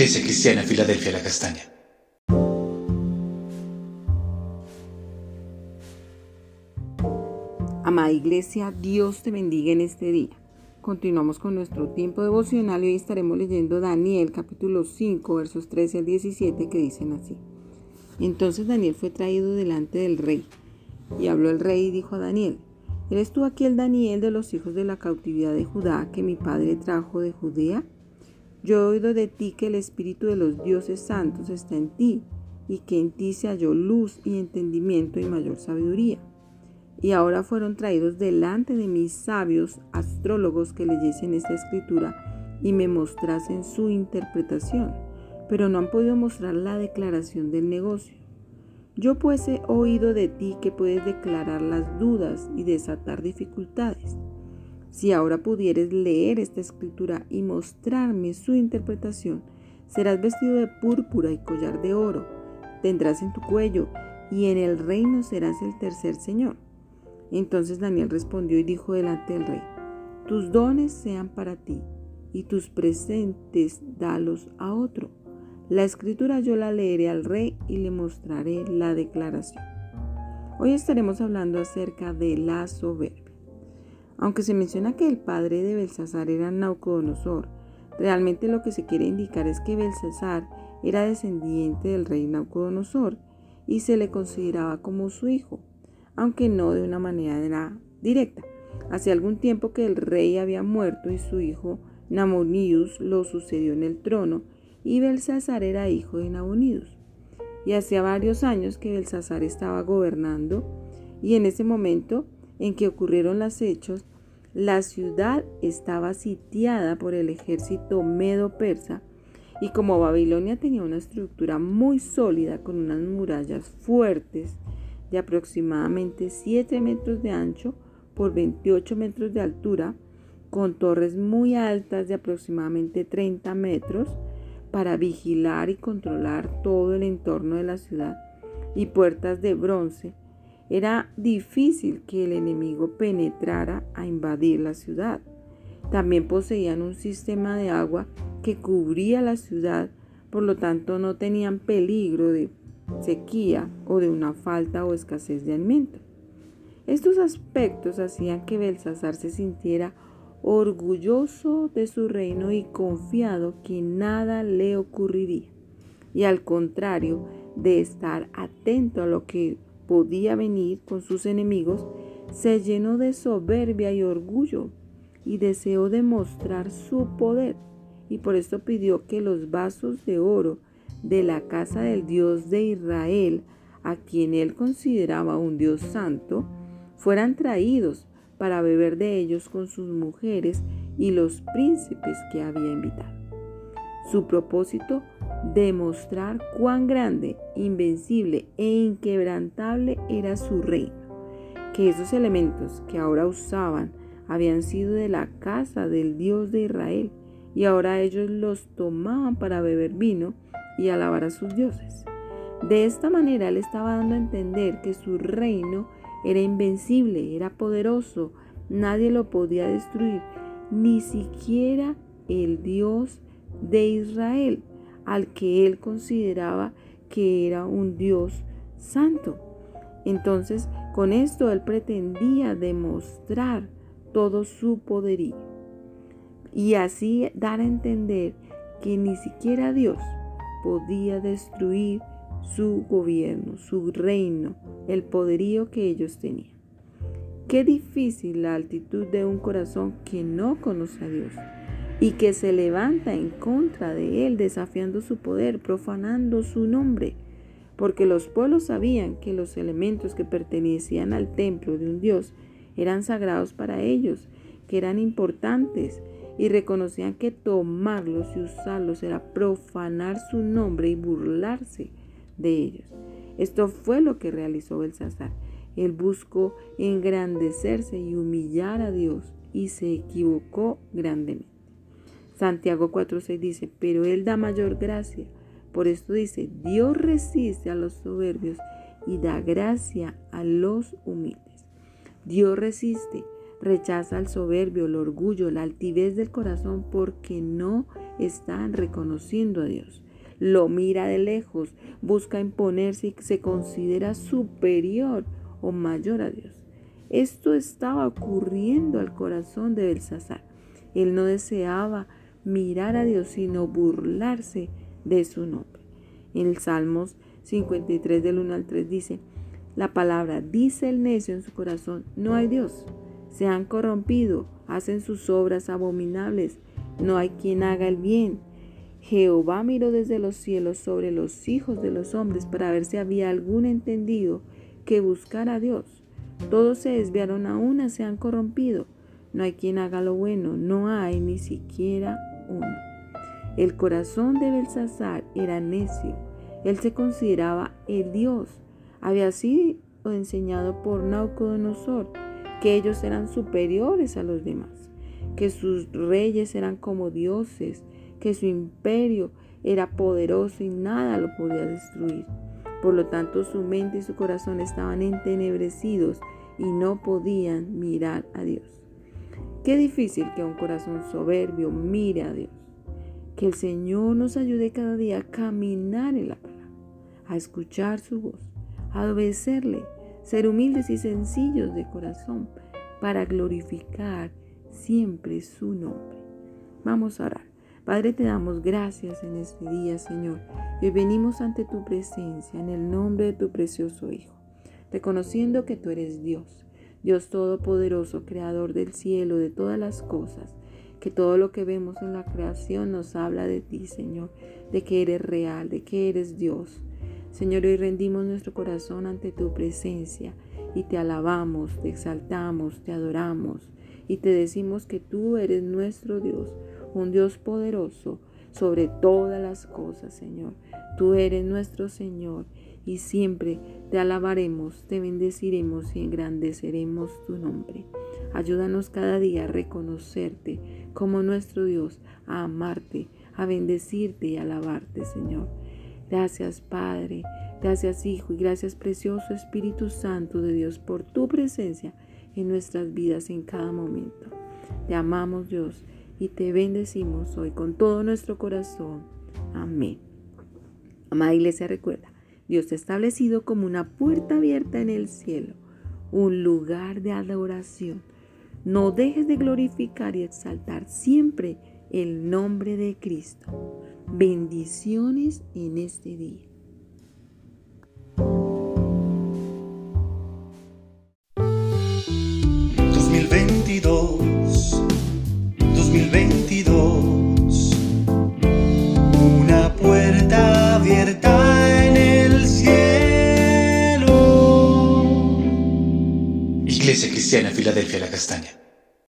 Iglesia Cristiana Filadelfia La Castaña. Amada Iglesia, Dios te bendiga en este día. Continuamos con nuestro tiempo devocional y hoy estaremos leyendo Daniel capítulo 5 versos 13 al 17 que dicen así. Entonces Daniel fue traído delante del rey y habló el rey y dijo a Daniel, ¿eres tú aquí el Daniel de los hijos de la cautividad de Judá que mi padre trajo de Judea? Yo he oído de ti que el espíritu de los dioses santos está en ti y que en ti se halló luz y entendimiento y mayor sabiduría y ahora fueron traídos delante de mis sabios astrólogos que leyesen esta escritura y me mostrasen su interpretación, pero no han podido mostrar la declaración del negocio. Yo pues he oído de ti que puedes declarar las dudas y desatar dificultades. Si ahora pudieres leer esta escritura y mostrarme su interpretación, serás vestido de púrpura y collar de oro, tendrás en tu cuello, y en el reino serás el tercer Señor. Entonces Daniel respondió y dijo delante del rey, tus dones sean para ti y tus presentes dalos a otro. La escritura yo la leeré al rey y le mostraré la declaración. Hoy estaremos hablando acerca de la soberbia. Aunque se menciona que el padre de Belsasar era Naucodonosor, realmente lo que se quiere indicar es que Belsasar era descendiente del rey Naucodonosor y se le consideraba como su hijo aunque no de una manera directa. Hace algún tiempo que el rey había muerto y su hijo Namonius lo sucedió en el trono y Belsasar era hijo de Nabonius. Y hacía varios años que Belsasar estaba gobernando y en ese momento en que ocurrieron los hechos, la ciudad estaba sitiada por el ejército medo-persa y como Babilonia tenía una estructura muy sólida con unas murallas fuertes de aproximadamente 7 metros de ancho por 28 metros de altura, con torres muy altas de aproximadamente 30 metros para vigilar y controlar todo el entorno de la ciudad y puertas de bronce, era difícil que el enemigo penetrara a invadir la ciudad. También poseían un sistema de agua que cubría la ciudad, por lo tanto no tenían peligro de sequía o de una falta o escasez de alimento. Estos aspectos hacían que Belsasar se sintiera orgulloso de su reino y confiado que nada le ocurriría. Y al contrario de estar atento a lo que podía venir con sus enemigos, se llenó de soberbia y orgullo y deseó demostrar su poder. Y por esto pidió que los vasos de oro de la casa del Dios de Israel, a quien él consideraba un Dios santo, fueran traídos para beber de ellos con sus mujeres y los príncipes que había invitado. Su propósito, demostrar cuán grande, invencible e inquebrantable era su reino, que esos elementos que ahora usaban habían sido de la casa del Dios de Israel y ahora ellos los tomaban para beber vino y alabar a sus dioses. De esta manera él estaba dando a entender que su reino era invencible, era poderoso, nadie lo podía destruir, ni siquiera el Dios de Israel, al que él consideraba que era un Dios santo. Entonces, con esto él pretendía demostrar todo su poderío y así dar a entender que ni siquiera Dios podía destruir su gobierno, su reino, el poderío que ellos tenían. Qué difícil la altitud de un corazón que no conoce a Dios y que se levanta en contra de Él, desafiando su poder, profanando su nombre, porque los pueblos sabían que los elementos que pertenecían al templo de un Dios eran sagrados para ellos, que eran importantes, y reconocían que tomarlos y usarlos era profanar su nombre y burlarse de ellos. Esto fue lo que realizó Belsasar. Él buscó engrandecerse y humillar a Dios y se equivocó grandemente. Santiago 4:6 dice, pero Él da mayor gracia. Por esto dice, Dios resiste a los soberbios y da gracia a los humildes. Dios resiste Rechaza el soberbio, el orgullo, la altivez del corazón porque no están reconociendo a Dios. Lo mira de lejos, busca imponerse y se considera superior o mayor a Dios. Esto estaba ocurriendo al corazón de Belsasar. Él no deseaba mirar a Dios, sino burlarse de su nombre. En el Salmos 53 del 1 al 3 dice, la palabra dice el necio en su corazón, no hay Dios. Se han corrompido, hacen sus obras abominables, no hay quien haga el bien. Jehová miró desde los cielos sobre los hijos de los hombres para ver si había algún entendido que buscara a Dios. Todos se desviaron a una, se han corrompido. No hay quien haga lo bueno, no hay ni siquiera El corazón de Belsasar era necio. Él se consideraba el Dios. Había sido enseñado por Naucodonosor que ellos eran superiores a los demás, que sus reyes eran como dioses, que su imperio era poderoso y nada lo podía destruir. Por lo tanto, su mente y su corazón estaban entenebrecidos y no podían mirar a Dios. Qué difícil que un corazón soberbio mire a Dios. Que el Señor nos ayude cada día a caminar en la palabra, a escuchar su voz, a obedecerle, ser humildes y sencillos de corazón para glorificar siempre su nombre. Vamos a orar. Padre, te damos gracias en este día, Señor. Y venimos ante tu presencia en el nombre de tu precioso Hijo, reconociendo que tú eres Dios, Dios Todopoderoso, Creador del cielo, de todas las cosas, que todo lo que vemos en la creación nos habla de ti, Señor, de que eres real, de que eres Dios. Señor, hoy rendimos nuestro corazón ante tu presencia y te alabamos, te exaltamos, te adoramos y te decimos que tú eres nuestro Dios, un Dios poderoso sobre todas las cosas, Señor. Tú eres nuestro Señor y siempre te alabaremos, te bendeciremos y engrandeceremos tu nombre. Ayúdanos cada día a reconocerte como nuestro Dios, a amarte, a bendecirte y alabarte, Señor. Gracias, Padre. Gracias, Hijo, y gracias, precioso Espíritu Santo de Dios, por tu presencia en nuestras vidas en cada momento. Te amamos, Dios, y te bendecimos hoy con todo nuestro corazón. Amén. Amada Iglesia, recuerda, Dios ha establecido como una puerta abierta en el cielo, un lugar de adoración. No dejes de glorificar y exaltar siempre el nombre de Cristo. Bendiciones en este día. Cristiana Filadelfia La Castaña.